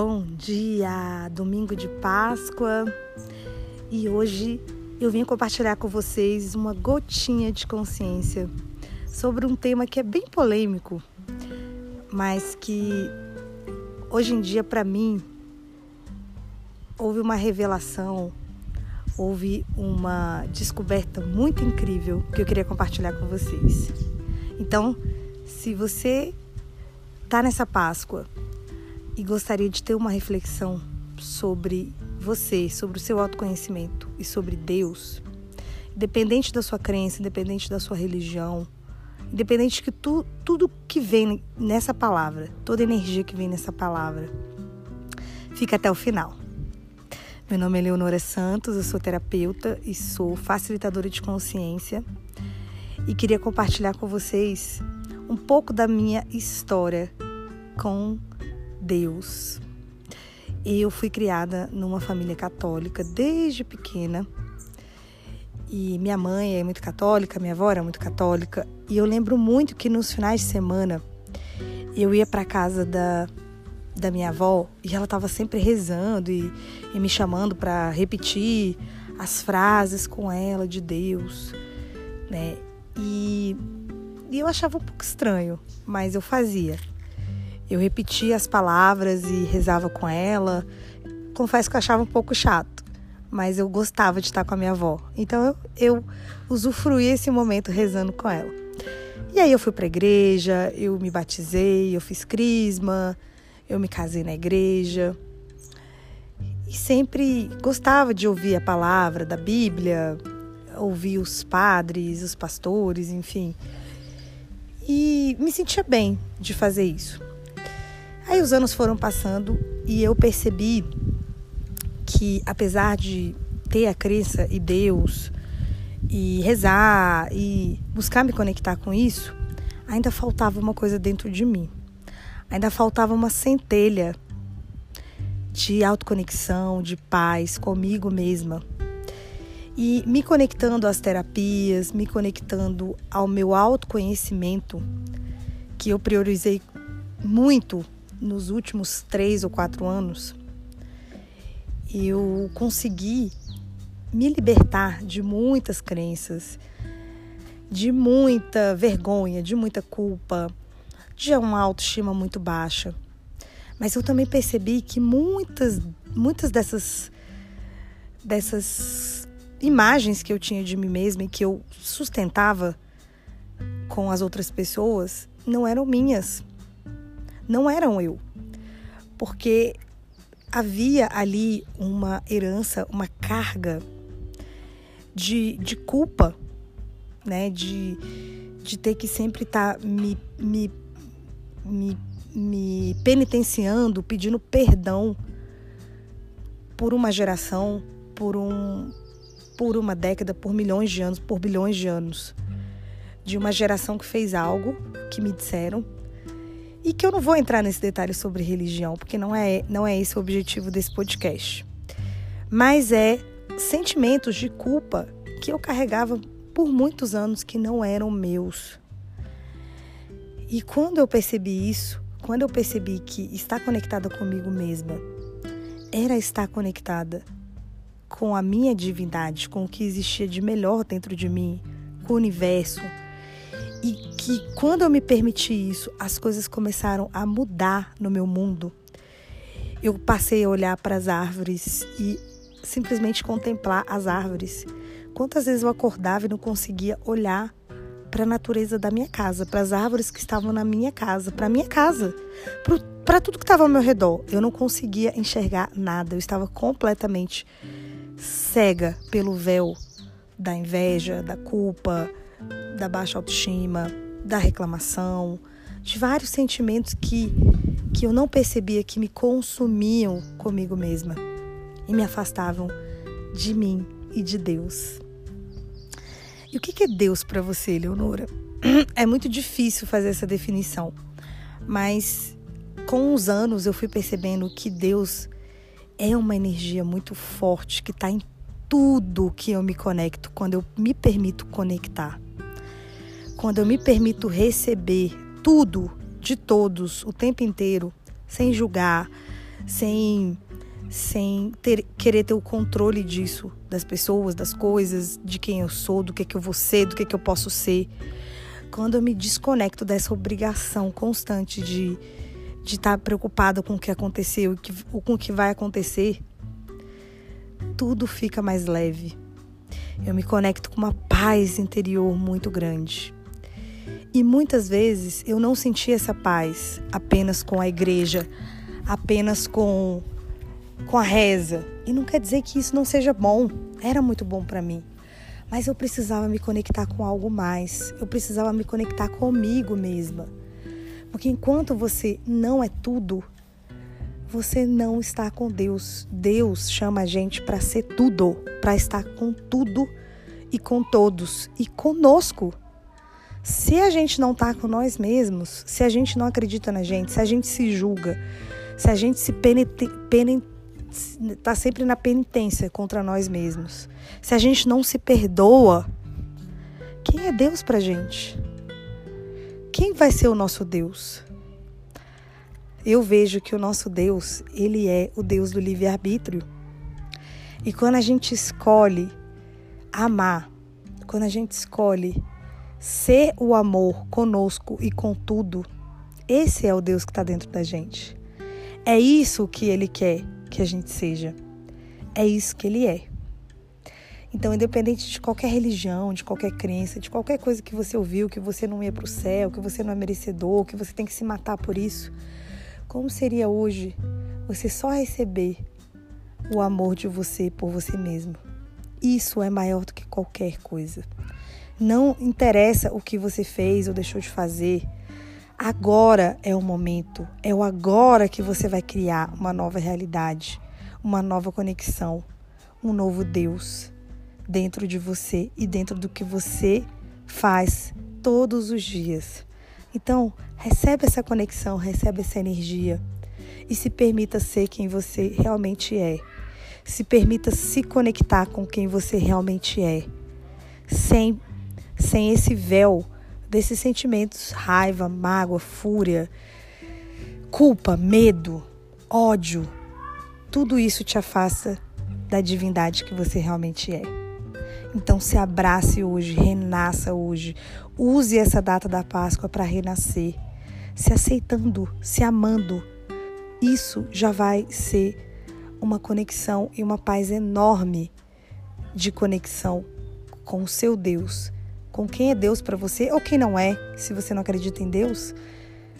Bom dia, domingo de Páscoa. E hoje eu vim compartilhar com vocês uma gotinha de consciência sobre um tema que é bem polêmico, mas que hoje em dia para mim houve uma revelação, houve uma descoberta muito incrível que eu queria compartilhar com vocês. Então, se você tá nessa Páscoa e gostaria de ter uma reflexão sobre você, sobre o seu autoconhecimento e sobre Deus, independente da sua crença, independente da sua religião, independente que tu, tudo que vem nessa palavra, toda energia que vem nessa palavra, fica até o final. Meu nome é Leonora Santos, eu sou terapeuta e sou facilitadora de consciência e queria compartilhar com vocês um pouco da minha história com Deus. Eu fui criada numa família católica desde pequena. E minha mãe é muito católica, minha avó era muito católica. E eu lembro muito que nos finais de semana eu ia para casa da, da minha avó e ela estava sempre rezando e, e me chamando para repetir as frases com ela de Deus, né? E, e eu achava um pouco estranho, mas eu fazia. Eu repetia as palavras e rezava com ela. Confesso que eu achava um pouco chato, mas eu gostava de estar com a minha avó. Então eu, eu usufruí esse momento rezando com ela. E aí eu fui para a igreja, eu me batizei, eu fiz crisma, eu me casei na igreja. E sempre gostava de ouvir a palavra da Bíblia, ouvir os padres, os pastores, enfim. E me sentia bem de fazer isso. Aí os anos foram passando e eu percebi que apesar de ter a crença em Deus e rezar e buscar me conectar com isso, ainda faltava uma coisa dentro de mim. Ainda faltava uma centelha de autoconexão, de paz comigo mesma. E me conectando às terapias, me conectando ao meu autoconhecimento, que eu priorizei muito nos últimos três ou quatro anos, eu consegui me libertar de muitas crenças, de muita vergonha, de muita culpa, de uma autoestima muito baixa. Mas eu também percebi que muitas, muitas dessas, dessas imagens que eu tinha de mim mesma e que eu sustentava com as outras pessoas não eram minhas não eram eu. Porque havia ali uma herança, uma carga de, de culpa, né? De, de ter que sempre estar tá me, me, me, me penitenciando, pedindo perdão por uma geração, por, um, por uma década, por milhões de anos, por bilhões de anos. De uma geração que fez algo que me disseram e que eu não vou entrar nesse detalhe sobre religião, porque não é, não é esse o objetivo desse podcast. Mas é sentimentos de culpa que eu carregava por muitos anos que não eram meus. E quando eu percebi isso, quando eu percebi que estar conectada comigo mesma era estar conectada com a minha divindade, com o que existia de melhor dentro de mim, com o universo, e que quando eu me permiti isso, as coisas começaram a mudar no meu mundo. Eu passei a olhar para as árvores e simplesmente contemplar as árvores. Quantas vezes eu acordava e não conseguia olhar para a natureza da minha casa, para as árvores que estavam na minha casa, para minha casa, para tudo que estava ao meu redor. Eu não conseguia enxergar nada, eu estava completamente cega pelo véu da inveja, da culpa, da baixa autoestima, da reclamação, de vários sentimentos que, que eu não percebia que me consumiam comigo mesma e me afastavam de mim e de Deus. E o que é Deus para você, Leonora? É muito difícil fazer essa definição, mas com os anos eu fui percebendo que Deus é uma energia muito forte que está em tudo que eu me conecto, quando eu me permito conectar quando eu me permito receber tudo de todos o tempo inteiro, sem julgar, sem sem ter, querer ter o controle disso, das pessoas, das coisas, de quem eu sou, do que, que eu vou ser, do que, que eu posso ser. Quando eu me desconecto dessa obrigação constante de de estar preocupado com o que aconteceu e com o que vai acontecer, tudo fica mais leve. Eu me conecto com uma paz interior muito grande. E muitas vezes eu não senti essa paz apenas com a igreja, apenas com com a reza. E não quer dizer que isso não seja bom. Era muito bom para mim. Mas eu precisava me conectar com algo mais. Eu precisava me conectar comigo mesma. Porque enquanto você não é tudo, você não está com Deus. Deus chama a gente para ser tudo, para estar com tudo e com todos e conosco. Se a gente não está com nós mesmos, se a gente não acredita na gente, se a gente se julga, se a gente se penetra, está sempre na penitência contra nós mesmos. Se a gente não se perdoa, quem é Deus para gente? Quem vai ser o nosso Deus? Eu vejo que o nosso Deus, ele é o Deus do livre-arbítrio. E quando a gente escolhe amar, quando a gente escolhe ser o amor conosco e com tudo, esse é o Deus que está dentro da gente. É isso que ele quer que a gente seja. É isso que ele é. Então, independente de qualquer religião, de qualquer crença, de qualquer coisa que você ouviu, que você não ia para o céu, que você não é merecedor, que você tem que se matar por isso, como seria hoje você só receber o amor de você por você mesmo? Isso é maior do que qualquer coisa. Não interessa o que você fez ou deixou de fazer. Agora é o momento, é o agora que você vai criar uma nova realidade, uma nova conexão, um novo Deus dentro de você e dentro do que você faz todos os dias. Então, recebe essa conexão, recebe essa energia e se permita ser quem você realmente é. Se permita se conectar com quem você realmente é, sem, sem esse véu desses sentimentos, raiva, mágoa, fúria, culpa, medo, ódio, tudo isso te afasta da divindade que você realmente é. Então se abrace hoje, renasça hoje. Use essa data da Páscoa para renascer, se aceitando, se amando. Isso já vai ser uma conexão e uma paz enorme de conexão com o seu Deus com quem é Deus para você ou quem não é, se você não acredita em Deus,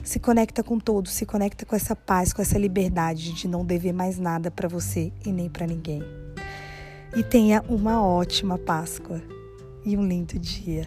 se conecta com todos, se conecta com essa paz, com essa liberdade de não dever mais nada para você e nem para ninguém. E tenha uma ótima Páscoa e um lindo dia.